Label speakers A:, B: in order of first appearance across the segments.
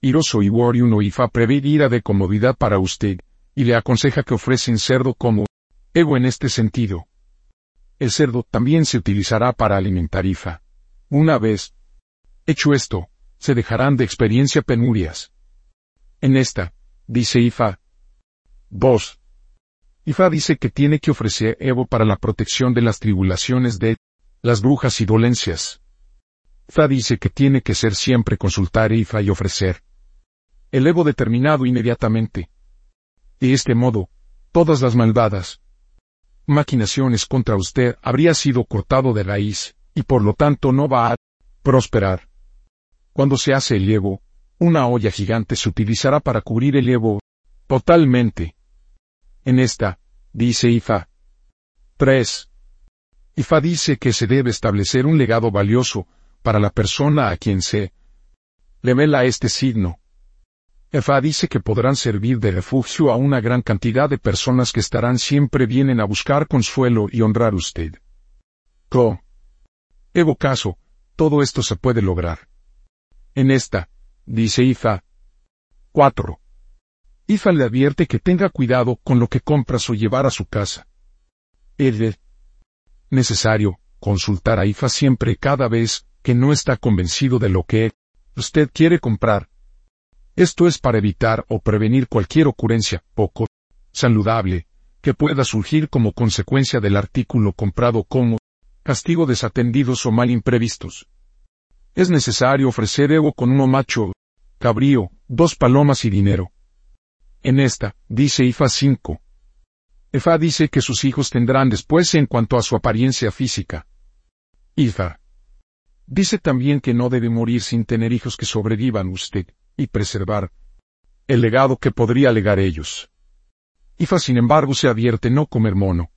A: Iroso y Woriuno Ifa prevé ira de comodidad para usted, y le aconseja que ofrecen cerdo como ego en este sentido. El cerdo también se utilizará para alimentar Ifa. Una vez hecho esto, se dejarán de experiencia penurias. En esta, dice Ifa. 2. Ifa dice que tiene que ofrecer Evo para la protección de las tribulaciones de las brujas y dolencias. Ifa dice que tiene que ser siempre consultar Ifa y ofrecer el Evo determinado inmediatamente. De este modo, todas las malvadas maquinaciones contra usted habría sido cortado de raíz, y por lo tanto no va a prosperar. Cuando se hace el Evo, una olla gigante se utilizará para cubrir el Evo totalmente. En esta, dice Ifa. 3. Ifa dice que se debe establecer un legado valioso para la persona a quien se le vela este signo. Ifa dice que podrán servir de refugio a una gran cantidad de personas que estarán siempre vienen a buscar consuelo y honrar usted. Co. Evo caso, todo esto se puede lograr. En esta, dice Ifa. 4. Ifa le advierte que tenga cuidado con lo que compras o llevar a su casa. Es necesario consultar a Ifa siempre cada vez que no está convencido de lo que usted quiere comprar. Esto es para evitar o prevenir cualquier ocurrencia poco saludable que pueda surgir como consecuencia del artículo comprado como castigo desatendidos o mal imprevistos. Es necesario ofrecer ego con uno macho, cabrío, dos palomas y dinero. En esta, dice Ifa 5. Ifa dice que sus hijos tendrán después en cuanto a su apariencia física. Ifa. Dice también que no debe morir sin tener hijos que sobrevivan usted, y preservar el legado que podría legar ellos. Ifa sin embargo se advierte no comer mono.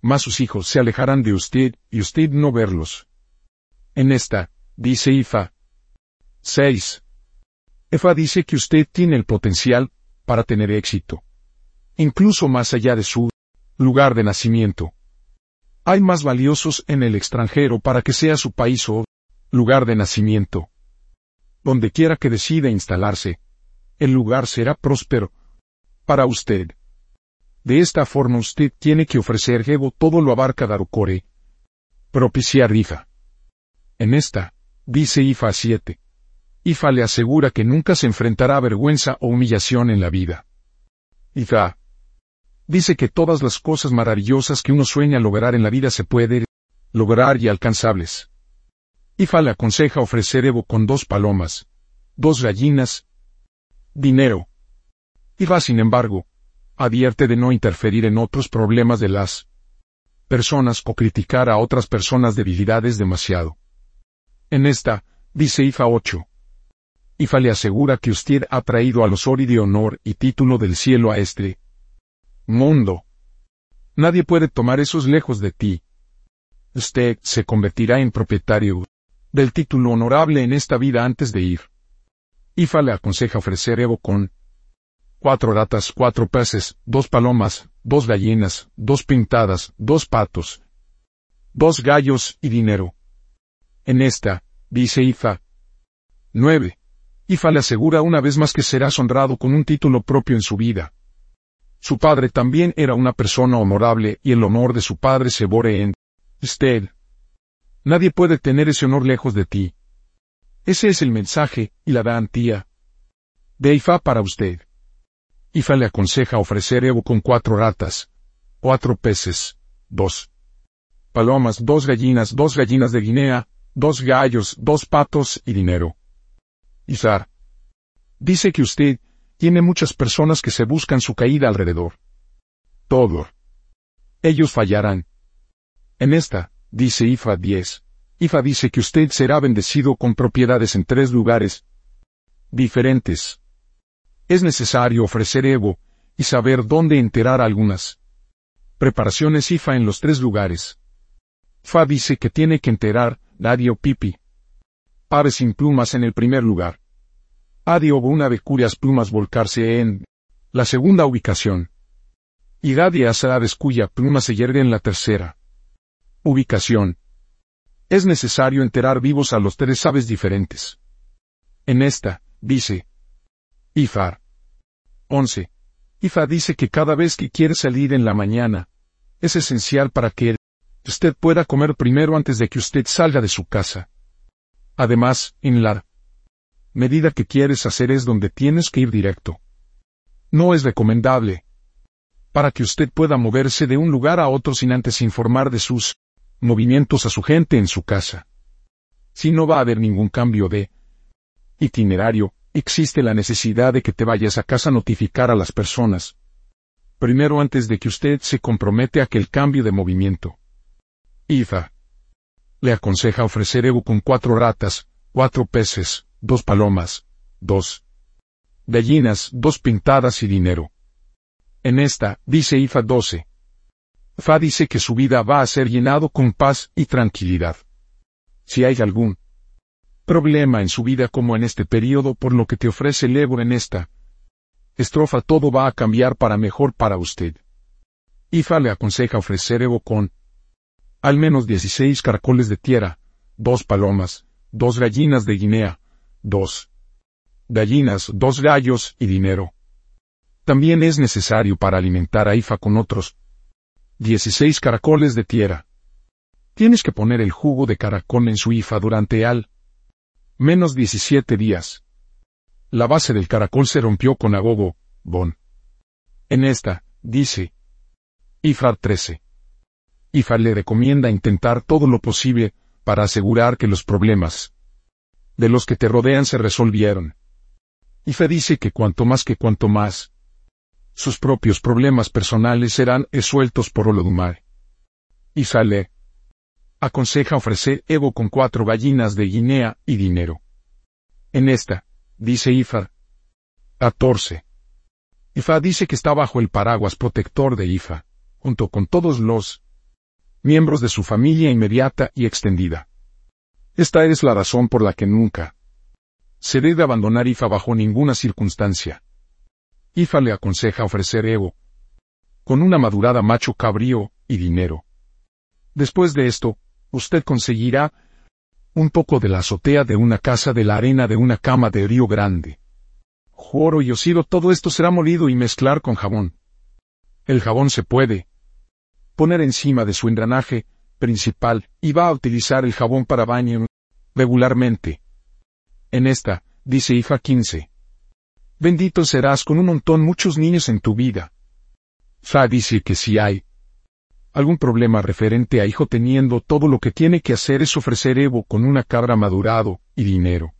A: Mas sus hijos se alejarán de usted, y usted no verlos. En esta, dice Ifa. 6. Ifa dice que usted tiene el potencial para tener éxito. Incluso más allá de su lugar de nacimiento. Hay más valiosos en el extranjero para que sea su país o lugar de nacimiento. Donde quiera que decida instalarse, el lugar será próspero para usted. De esta forma usted tiene que ofrecer Gebo todo lo abarca Darucore. Propiciar Ifa. En esta, dice Ifa 7. Ifa le asegura que nunca se enfrentará a vergüenza o humillación en la vida. Ifa dice que todas las cosas maravillosas que uno sueña lograr en la vida se pueden lograr y alcanzables. Ifa le aconseja ofrecer Evo con dos palomas, dos gallinas, dinero. Ifa, sin embargo, advierte de no interferir en otros problemas de las personas o criticar a otras personas debilidades demasiado. En esta, dice Ifa 8. Ifa le asegura que usted ha traído a los ori de honor y título del cielo a este mundo. Nadie puede tomar esos lejos de ti. Usted se convertirá en propietario del título honorable en esta vida antes de ir. Ifa le aconseja ofrecer Evo con cuatro ratas, cuatro peces, dos palomas, dos gallinas, dos pintadas, dos patos, dos gallos y dinero. En esta, dice Ifa. 9. Ifa le asegura una vez más que serás honrado con un título propio en su vida. Su padre también era una persona honorable y el honor de su padre se bore en usted. Nadie puede tener ese honor lejos de ti. Ese es el mensaje y la garantía de Ifa para usted. Ifa le aconseja ofrecer Evo con cuatro ratas, cuatro peces, dos palomas, dos gallinas, dos gallinas de Guinea, dos gallos, dos patos y dinero. Izar. Dice que usted tiene muchas personas que se buscan su caída alrededor. Todo. Ellos fallarán. En esta, dice Ifa 10. Ifa dice que usted será bendecido con propiedades en tres lugares diferentes. Es necesario ofrecer Evo y saber dónde enterar algunas preparaciones Ifa en los tres lugares. Fa dice que tiene que enterar Dadio Pipi. Ave sin plumas en el primer lugar. Adi una de cuyas plumas volcarse en la segunda ubicación. Y Gadia aves cuya pluma se yergue en la tercera. Ubicación. Es necesario enterar vivos a los tres aves diferentes. En esta, dice, Ifar. 11. Ifa dice que cada vez que quiere salir en la mañana, es esencial para que usted pueda comer primero antes de que usted salga de su casa. Además, en la medida que quieres hacer es donde tienes que ir directo. No es recomendable para que usted pueda moverse de un lugar a otro sin antes informar de sus movimientos a su gente en su casa. Si no va a haber ningún cambio de itinerario, existe la necesidad de que te vayas a casa a notificar a las personas. Primero antes de que usted se compromete a que cambio de movimiento. IFA. Le aconseja ofrecer Evo con cuatro ratas, cuatro peces, dos palomas, dos gallinas, dos pintadas y dinero. En esta, dice IFA 12. Fa dice que su vida va a ser llenado con paz y tranquilidad. Si hay algún problema en su vida como en este periodo por lo que te ofrece el Evo en esta estrofa todo va a cambiar para mejor para usted. IFA le aconseja ofrecer Evo con al menos 16 caracoles de tierra, dos palomas, dos gallinas de Guinea, dos gallinas, dos gallos y dinero. También es necesario para alimentar a IFA con otros 16 caracoles de tierra. Tienes que poner el jugo de caracol en su IFA durante al menos 17 días. La base del caracol se rompió con agogo, bon. En esta, dice. IFAR 13. IFAR le recomienda intentar todo lo posible para asegurar que los problemas de los que te rodean se resolvieron. IFA dice que cuanto más que cuanto más, sus propios problemas personales serán esueltos por Olodumare. IFA le aconseja ofrecer Evo con cuatro gallinas de Guinea y dinero. En esta, dice Ifa. 14. Ifa dice que está bajo el paraguas protector de Ifa, junto con todos los miembros de su familia inmediata y extendida. Esta es la razón por la que nunca se debe abandonar Ifa bajo ninguna circunstancia. Ifa le aconseja ofrecer Evo, con una madurada macho cabrío y dinero. Después de esto, usted conseguirá un poco de la azotea de una casa de la arena de una cama de Río Grande. Joro y osido todo esto será molido y mezclar con jabón. El jabón se puede poner encima de su engranaje principal y va a utilizar el jabón para baño regularmente. En esta, dice hija 15. Bendito serás con un montón muchos niños en tu vida. Fa dice que si hay algún problema referente a hijo teniendo todo lo que tiene que hacer es ofrecer Evo con una cabra madurado y dinero.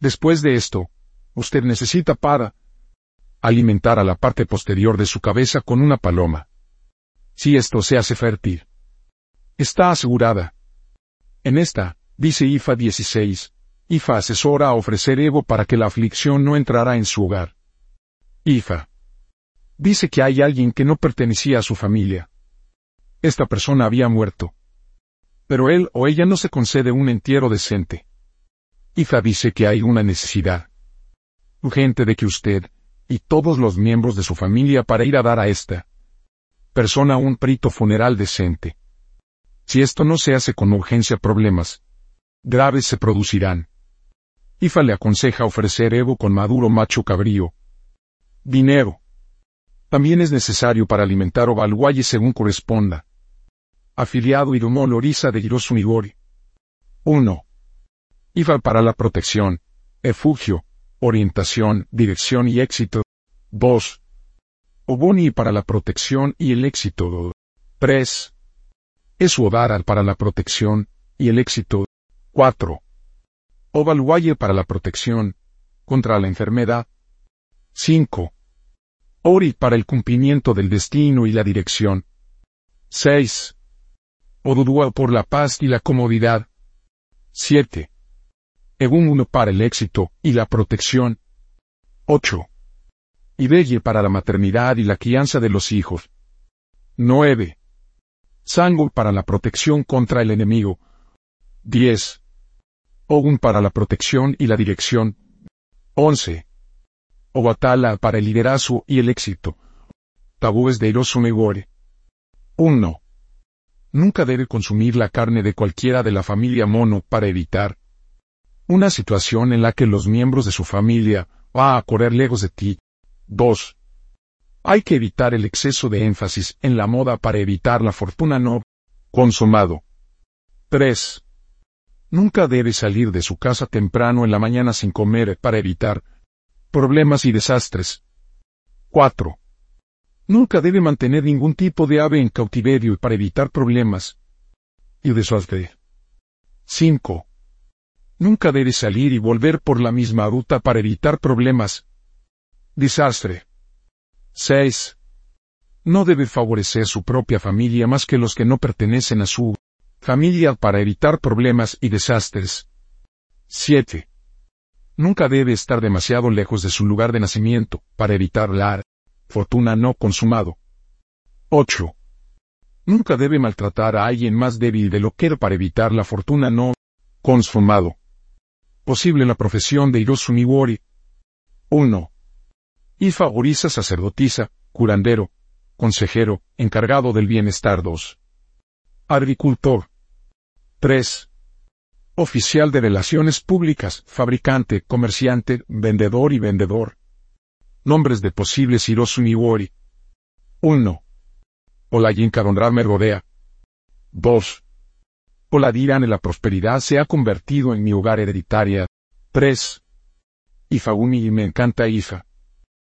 A: Después de esto, usted necesita para alimentar a la parte posterior de su cabeza con una paloma. Si esto se hace fértil, está asegurada. En esta, dice IFA 16, IFA asesora a ofrecer Evo para que la aflicción no entrará en su hogar. IFA dice que hay alguien que no pertenecía a su familia esta persona había muerto. Pero él o ella no se concede un entierro decente. Ifa dice que hay una necesidad urgente de que usted, y todos los miembros de su familia para ir a dar a esta persona un prito funeral decente. Si esto no se hace con urgencia problemas graves se producirán. Ifa le aconseja ofrecer Evo con maduro macho cabrío. Dinero. También es necesario para alimentar Ovalguaye según corresponda afiliado Irumo Lorisa de Hirosunigori. 1. IFA para la protección, efugio, orientación, dirección y éxito. 2. Oboni para la protección y el éxito. 3. Esuodara para la protección y el éxito. 4. Ovalwaye para la protección contra la enfermedad. 5. Ori para el cumplimiento del destino y la dirección. 6. Odudua por la paz y la comodidad. 7. Egún uno para el éxito y la protección. 8. Ibelle para la maternidad y la crianza de los hijos. 9. Sango para la protección contra el enemigo. 10. Ogun para la protección y la dirección. 11. Obatala para el liderazgo y el éxito. Tabúes de Megore. 1. Nunca debe consumir la carne de cualquiera de la familia mono para evitar una situación en la que los miembros de su familia va a correr lejos de ti. 2. Hay que evitar el exceso de énfasis en la moda para evitar la fortuna no consumado. 3. Nunca debe salir de su casa temprano en la mañana sin comer para evitar problemas y desastres. 4. Nunca debe mantener ningún tipo de ave en cautiverio para evitar problemas y desastre. 5. Nunca debe salir y volver por la misma ruta para evitar problemas. Desastre. 6. No debe favorecer su propia familia más que los que no pertenecen a su familia para evitar problemas y desastres. 7. Nunca debe estar demasiado lejos de su lugar de nacimiento para evitar la fortuna no consumado. 8. Nunca debe maltratar a alguien más débil de lo que para evitar la fortuna no consumado. Posible la profesión de Irosuniwori. 1. Y favoriza sacerdotisa, curandero, consejero, encargado del bienestar 2. Agricultor. 3. Oficial de relaciones públicas, fabricante, comerciante, vendedor y vendedor. Nombres de posibles Hirosuniwori. 1. Olayin Kadondramer Godea. 2. Oladirane la prosperidad se ha convertido en mi hogar hereditaria. 3. Ifauni y me encanta Ifa.